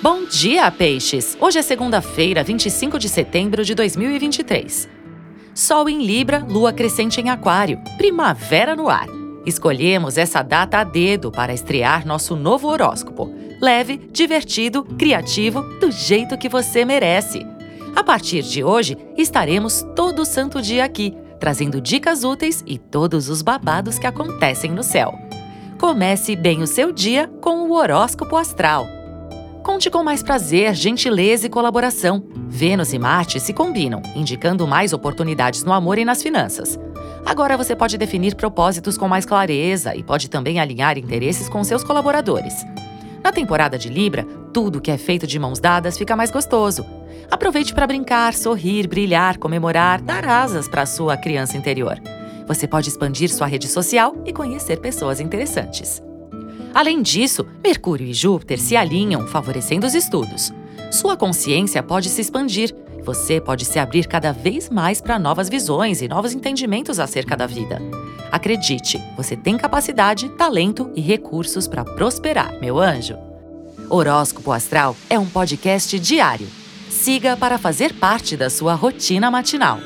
Bom dia, peixes! Hoje é segunda-feira, 25 de setembro de 2023. Sol em Libra, lua crescente em Aquário, primavera no ar. Escolhemos essa data a dedo para estrear nosso novo horóscopo. Leve, divertido, criativo, do jeito que você merece. A partir de hoje, estaremos todo santo dia aqui, trazendo dicas úteis e todos os babados que acontecem no céu. Comece bem o seu dia com o horóscopo astral. Conte com mais prazer, gentileza e colaboração. Vênus e Marte se combinam, indicando mais oportunidades no amor e nas finanças. Agora você pode definir propósitos com mais clareza e pode também alinhar interesses com seus colaboradores. Na temporada de Libra, tudo que é feito de mãos dadas fica mais gostoso. Aproveite para brincar, sorrir, brilhar, comemorar, dar asas para sua criança interior. Você pode expandir sua rede social e conhecer pessoas interessantes. Além disso, Mercúrio e Júpiter se alinham, favorecendo os estudos. Sua consciência pode se expandir. Você pode se abrir cada vez mais para novas visões e novos entendimentos acerca da vida. Acredite, você tem capacidade, talento e recursos para prosperar, meu anjo. Horóscopo Astral é um podcast diário. Siga para fazer parte da sua rotina matinal.